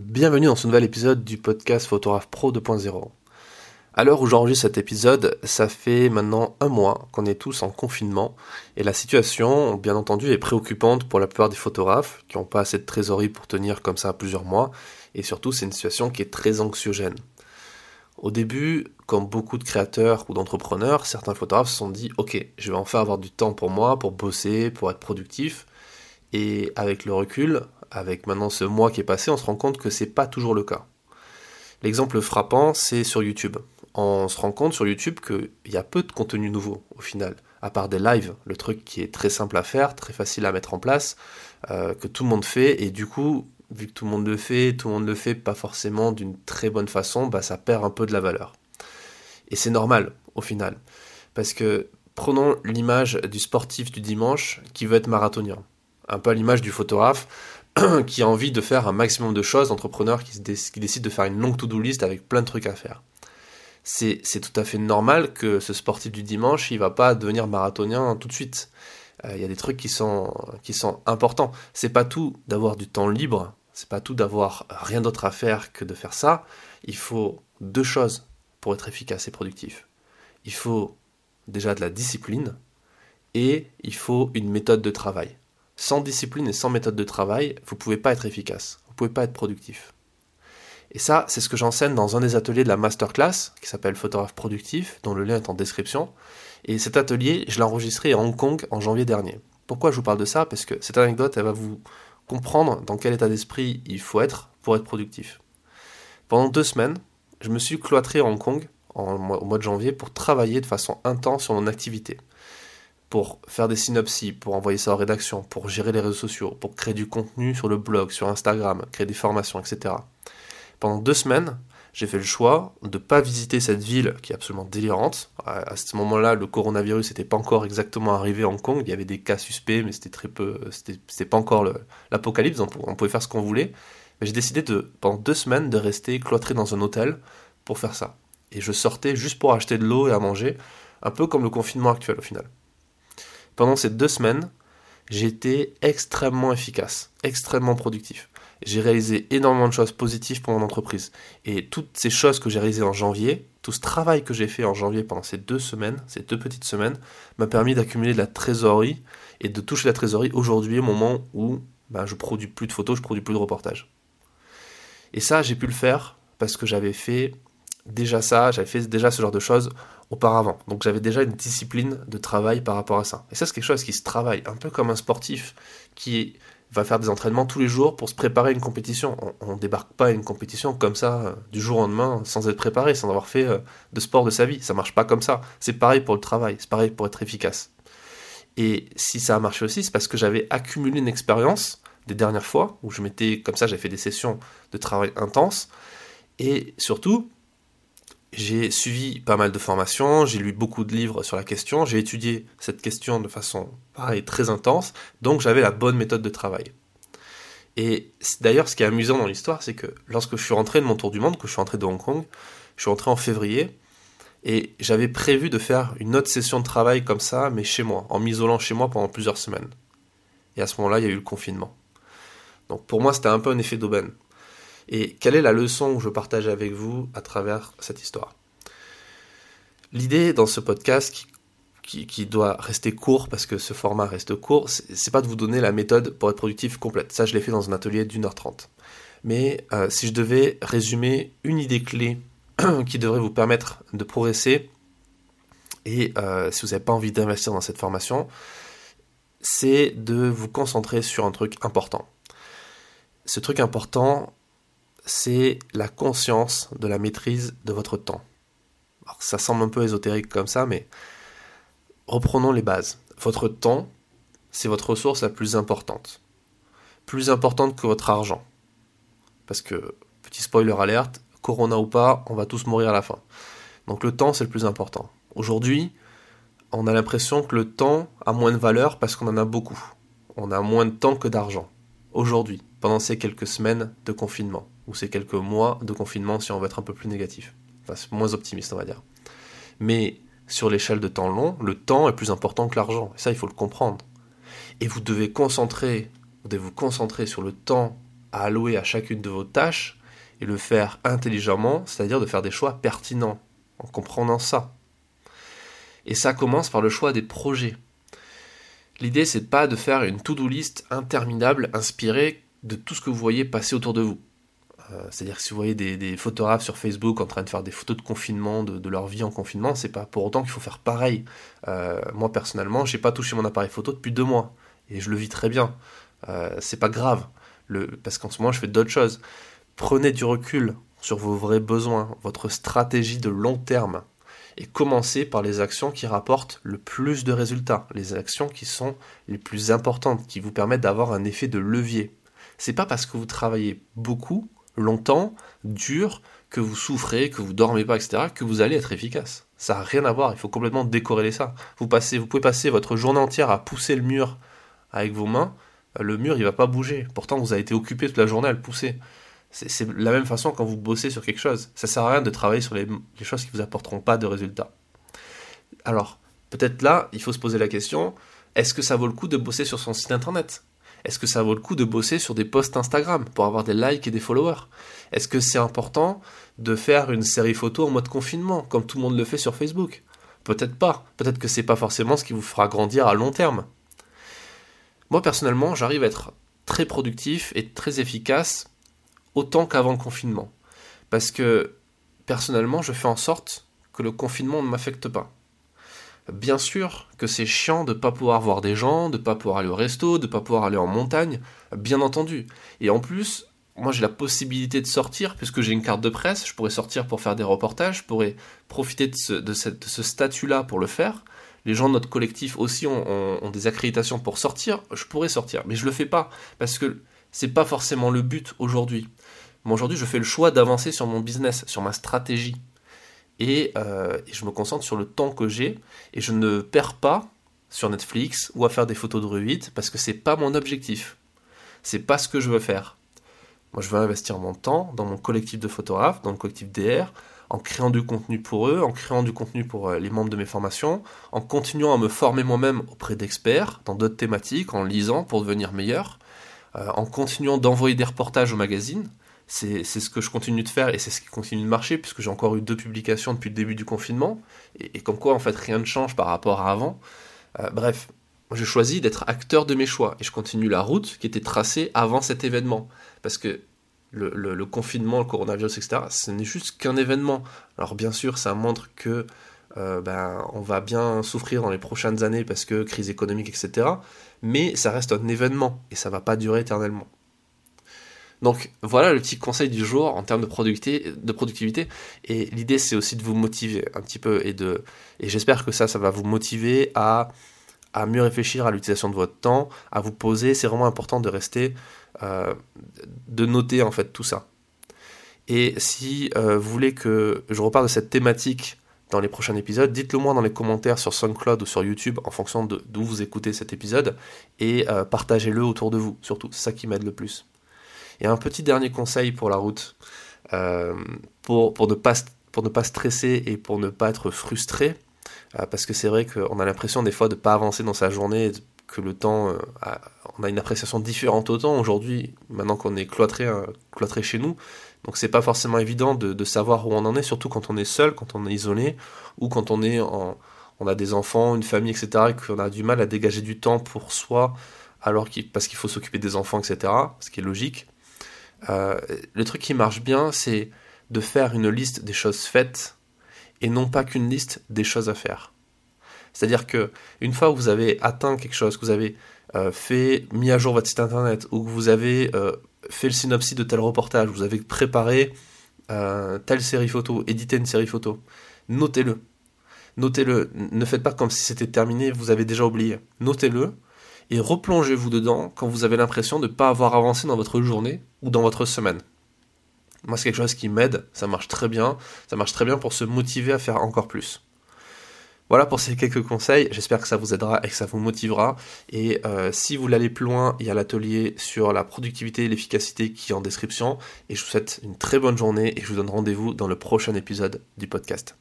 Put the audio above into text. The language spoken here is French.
Bienvenue dans ce nouvel épisode du podcast Photographe Pro 2.0. À l'heure où j'enregistre cet épisode, ça fait maintenant un mois qu'on est tous en confinement et la situation, bien entendu, est préoccupante pour la plupart des photographes qui n'ont pas assez de trésorerie pour tenir comme ça plusieurs mois et surtout c'est une situation qui est très anxiogène. Au début, comme beaucoup de créateurs ou d'entrepreneurs, certains photographes se sont dit Ok, je vais enfin avoir du temps pour moi, pour bosser, pour être productif. Et avec le recul, avec maintenant ce mois qui est passé, on se rend compte que c'est pas toujours le cas. L'exemple frappant, c'est sur YouTube. On se rend compte sur YouTube qu'il y a peu de contenu nouveau au final, à part des lives, le truc qui est très simple à faire, très facile à mettre en place, euh, que tout le monde fait, et du coup, vu que tout le monde le fait, tout le monde le fait pas forcément d'une très bonne façon, bah ça perd un peu de la valeur. Et c'est normal au final, parce que prenons l'image du sportif du dimanche qui veut être marathonien, un peu à l'image du photographe qui a envie de faire un maximum de choses, d'entrepreneurs qui, décident de faire une longue to-do list avec plein de trucs à faire. C'est tout à fait normal que ce sportif du dimanche, il va pas devenir marathonien tout de suite. Euh, il y a des trucs qui sont, qui sont importants. C'est pas tout d'avoir du temps libre, c'est pas tout d'avoir rien d'autre à faire que de faire ça. Il faut deux choses pour être efficace et productif. Il faut déjà de la discipline et il faut une méthode de travail. Sans discipline et sans méthode de travail, vous ne pouvez pas être efficace, vous ne pouvez pas être productif. Et ça, c'est ce que j'enseigne dans un des ateliers de la masterclass, qui s'appelle Photographe productif, dont le lien est en description. Et cet atelier, je l'ai enregistré à Hong Kong en janvier dernier. Pourquoi je vous parle de ça? Parce que cette anecdote, elle va vous comprendre dans quel état d'esprit il faut être pour être productif. Pendant deux semaines, je me suis cloîtré à Hong Kong au mois de janvier pour travailler de façon intense sur mon activité pour faire des synopsis, pour envoyer ça en rédaction, pour gérer les réseaux sociaux, pour créer du contenu sur le blog, sur Instagram, créer des formations, etc. Pendant deux semaines, j'ai fait le choix de ne pas visiter cette ville qui est absolument délirante. À ce moment-là, le coronavirus n'était pas encore exactement arrivé à Hong Kong. Il y avait des cas suspects, mais c'était très peu. C'était pas encore l'apocalypse. On pouvait faire ce qu'on voulait. Mais j'ai décidé de, pendant deux semaines, de rester cloîtré dans un hôtel pour faire ça. Et je sortais juste pour acheter de l'eau et à manger, un peu comme le confinement actuel au final. Pendant ces deux semaines, été extrêmement efficace, extrêmement productif. J'ai réalisé énormément de choses positives pour mon entreprise. Et toutes ces choses que j'ai réalisées en janvier, tout ce travail que j'ai fait en janvier pendant ces deux semaines, ces deux petites semaines, m'a permis d'accumuler de la trésorerie et de toucher la trésorerie aujourd'hui au moment où ben, je produis plus de photos, je produis plus de reportages. Et ça, j'ai pu le faire parce que j'avais fait déjà ça, j'avais fait déjà ce genre de choses auparavant. Donc j'avais déjà une discipline de travail par rapport à ça. Et ça, c'est quelque chose qui se travaille, un peu comme un sportif qui va faire des entraînements tous les jours pour se préparer à une compétition. On ne débarque pas à une compétition comme ça euh, du jour au lendemain sans être préparé, sans avoir fait euh, de sport de sa vie. Ça marche pas comme ça. C'est pareil pour le travail, c'est pareil pour être efficace. Et si ça a marché aussi, c'est parce que j'avais accumulé une expérience des dernières fois où je m'étais comme ça, j'ai fait des sessions de travail intenses. Et surtout, j'ai suivi pas mal de formations, j'ai lu beaucoup de livres sur la question, j'ai étudié cette question de façon pareil, très intense, donc j'avais la bonne méthode de travail. Et d'ailleurs, ce qui est amusant dans l'histoire, c'est que lorsque je suis rentré de mon tour du monde, que je suis rentré de Hong Kong, je suis rentré en février, et j'avais prévu de faire une autre session de travail comme ça, mais chez moi, en m'isolant chez moi pendant plusieurs semaines. Et à ce moment-là, il y a eu le confinement. Donc pour moi, c'était un peu un effet d'aubaine. Et quelle est la leçon que je partage avec vous à travers cette histoire? L'idée dans ce podcast qui, doit rester court parce que ce format reste court, c'est pas de vous donner la méthode pour être productif complète. Ça, je l'ai fait dans un atelier d'une heure trente. Mais euh, si je devais résumer une idée clé qui devrait vous permettre de progresser, et euh, si vous n'avez pas envie d'investir dans cette formation, c'est de vous concentrer sur un truc important. Ce truc important, c'est la conscience de la maîtrise de votre temps. ça semble un peu ésotérique comme ça, mais reprenons les bases. Votre temps, c'est votre ressource la plus importante. Plus importante que votre argent. Parce que, petit spoiler alerte, corona ou pas, on va tous mourir à la fin. Donc le temps, c'est le plus important. Aujourd'hui, on a l'impression que le temps a moins de valeur parce qu'on en a beaucoup. On a moins de temps que d'argent. Aujourd'hui, pendant ces quelques semaines de confinement ou ces quelques mois de confinement si on veut être un peu plus négatif. Enfin, moins optimiste, on va dire. Mais sur l'échelle de temps long, le temps est plus important que l'argent. Et ça, il faut le comprendre. Et vous devez concentrer, vous devez vous concentrer sur le temps à allouer à chacune de vos tâches et le faire intelligemment, c'est-à-dire de faire des choix pertinents, en comprenant ça. Et ça commence par le choix des projets. L'idée, c'est pas de faire une to-do list interminable inspirée de tout ce que vous voyez passer autour de vous. Euh, c'est-à-dire que si vous voyez des, photographes sur Facebook en train de faire des photos de confinement, de, leur vie en confinement, c'est pas pour autant qu'il faut faire pareil. Euh, moi personnellement, j'ai pas touché mon appareil photo depuis deux mois et je le vis très bien. Euh, c'est pas grave, parce qu'en ce moment je fais d'autres choses. Prenez du recul sur vos vrais besoins, votre stratégie de long terme, et commencez par les actions qui rapportent le plus de résultats, les actions qui sont les plus importantes, qui vous permettent d'avoir un effet de levier. C'est pas parce que vous travaillez beaucoup, longtemps, dur, que vous souffrez, que vous dormez pas, etc., que vous allez être efficace. Ça n'a rien à voir, il faut complètement décorréler ça. Vous, passez, vous pouvez passer votre journée entière à pousser le mur avec vos mains, le mur il va pas bouger. Pourtant vous avez été occupé toute la journée à le pousser. C'est la même façon quand vous bossez sur quelque chose. Ça sert à rien de travailler sur les, choses qui vous apporteront pas de résultats. Alors, peut-être là, il faut se poser la question, est-ce que ça vaut le coup de bosser sur son site internet? Est-ce que ça vaut le coup de bosser sur des posts Instagram pour avoir des likes et des followers? Est-ce que c'est important de faire une série photo en mode confinement, comme tout le monde le fait sur Facebook? Peut-être pas. Peut-être que c'est pas forcément ce qui vous fera grandir à long terme. Moi personnellement, j'arrive à être très productif et très efficace autant qu'avant le confinement. Parce que personnellement, je fais en sorte que le confinement ne m'affecte pas. Bien sûr que c'est chiant de pas pouvoir voir des gens, de pas pouvoir aller au resto, de pas pouvoir aller en montagne, bien entendu. Et en plus, moi j'ai la possibilité de sortir, puisque j'ai une carte de presse, je pourrais sortir pour faire des reportages, je pourrais profiter de ce, statut-là pour le faire. Les gens de notre collectif aussi ont, ont, des accréditations pour sortir, je pourrais sortir, mais je le fais pas, parce que c'est pas forcément le but aujourd'hui. Moi aujourd'hui, je fais le choix d'avancer sur mon business, sur ma stratégie. Euh, et, je me concentre sur le temps que j'ai. Et je ne perds pas sur Netflix ou à faire des photos de rue parce que c'est pas mon objectif. C'est pas ce que je veux faire. Moi, je veux investir mon temps dans mon collectif de photographes, dans le collectif DR, en créant du contenu pour eux, en créant du contenu pour euh, les membres de mes formations, en continuant à me former moi-même auprès d'experts dans d'autres thématiques, en lisant pour devenir meilleur, euh, en continuant d'envoyer des reportages au magazine. C'est ce que je continue de faire et c'est ce qui continue de marcher puisque j'ai encore eu deux publications depuis le début du confinement et, comme quoi en fait rien ne change par rapport à avant. Euh, bref, j'ai choisi d'être acteur de mes choix et je continue la route qui était tracée avant cet événement parce que le, confinement, le coronavirus, etc., ce n'est juste qu'un événement. Alors bien sûr, ça montre que euh, ben, on va bien souffrir dans les prochaines années parce que crise économique, etc. Mais ça reste un événement et ça va pas durer éternellement. Donc voilà le petit conseil du jour en termes de productivité. Et l'idée c'est aussi de vous motiver un petit peu et de et j'espère que ça ça va vous motiver à à mieux réfléchir à l'utilisation de votre temps, à vous poser. C'est vraiment important de rester, euh, de noter en fait tout ça. Et si euh, vous voulez que je reparle de cette thématique dans les prochains épisodes, dites-le moi dans les commentaires sur SoundCloud ou sur YouTube en fonction d'où vous écoutez cet épisode et euh, partagez-le autour de vous, surtout, c'est ça qui m'aide le plus. Et un petit dernier conseil pour la route, euh, pour, pour, ne pas, pour ne pas stresser et pour ne pas être frustré, euh, parce que c'est vrai qu'on a l'impression des fois de ne pas avancer dans sa journée, que le temps, euh, on a une appréciation différente au temps aujourd'hui, maintenant qu'on est cloîtré, cloîtré chez nous. Donc c'est pas forcément évident de, savoir où on en est, surtout quand on est seul, quand on est isolé, ou quand on est en, on a des enfants, une famille, etc., et qu'on a du mal à dégager du temps pour soi, alors qu'il, parce qu'il faut s'occuper des enfants, etc., ce qui est logique. Euh, le truc qui marche bien, c'est de faire une liste des choses faites et non pas qu'une liste des choses à faire. C'est-à-dire que une fois que vous avez atteint quelque chose, que vous avez euh, fait mis à jour votre site internet ou que vous avez euh, fait le synopsis de tel reportage, vous avez préparé telle série photo, édité une série photo, notez-le. Notez-le. Ne faites pas comme si c'était terminé, vous avez déjà oublié. Notez-le et replongez-vous dedans quand vous avez l'impression de ne pas avoir avancé dans votre journée ou dans votre semaine. Moi, c'est quelque chose qui m'aide, ça marche très bien, ça marche très bien pour se motiver à faire encore plus. Voilà pour ces quelques conseils, j'espère que ça vous aidera et que ça vous motivera. Et euh, si vous voulez plus loin, il y a l'atelier sur la productivité et l'efficacité qui est en description. Et je vous souhaite une très bonne journée et je vous donne rendez-vous dans le prochain épisode du podcast.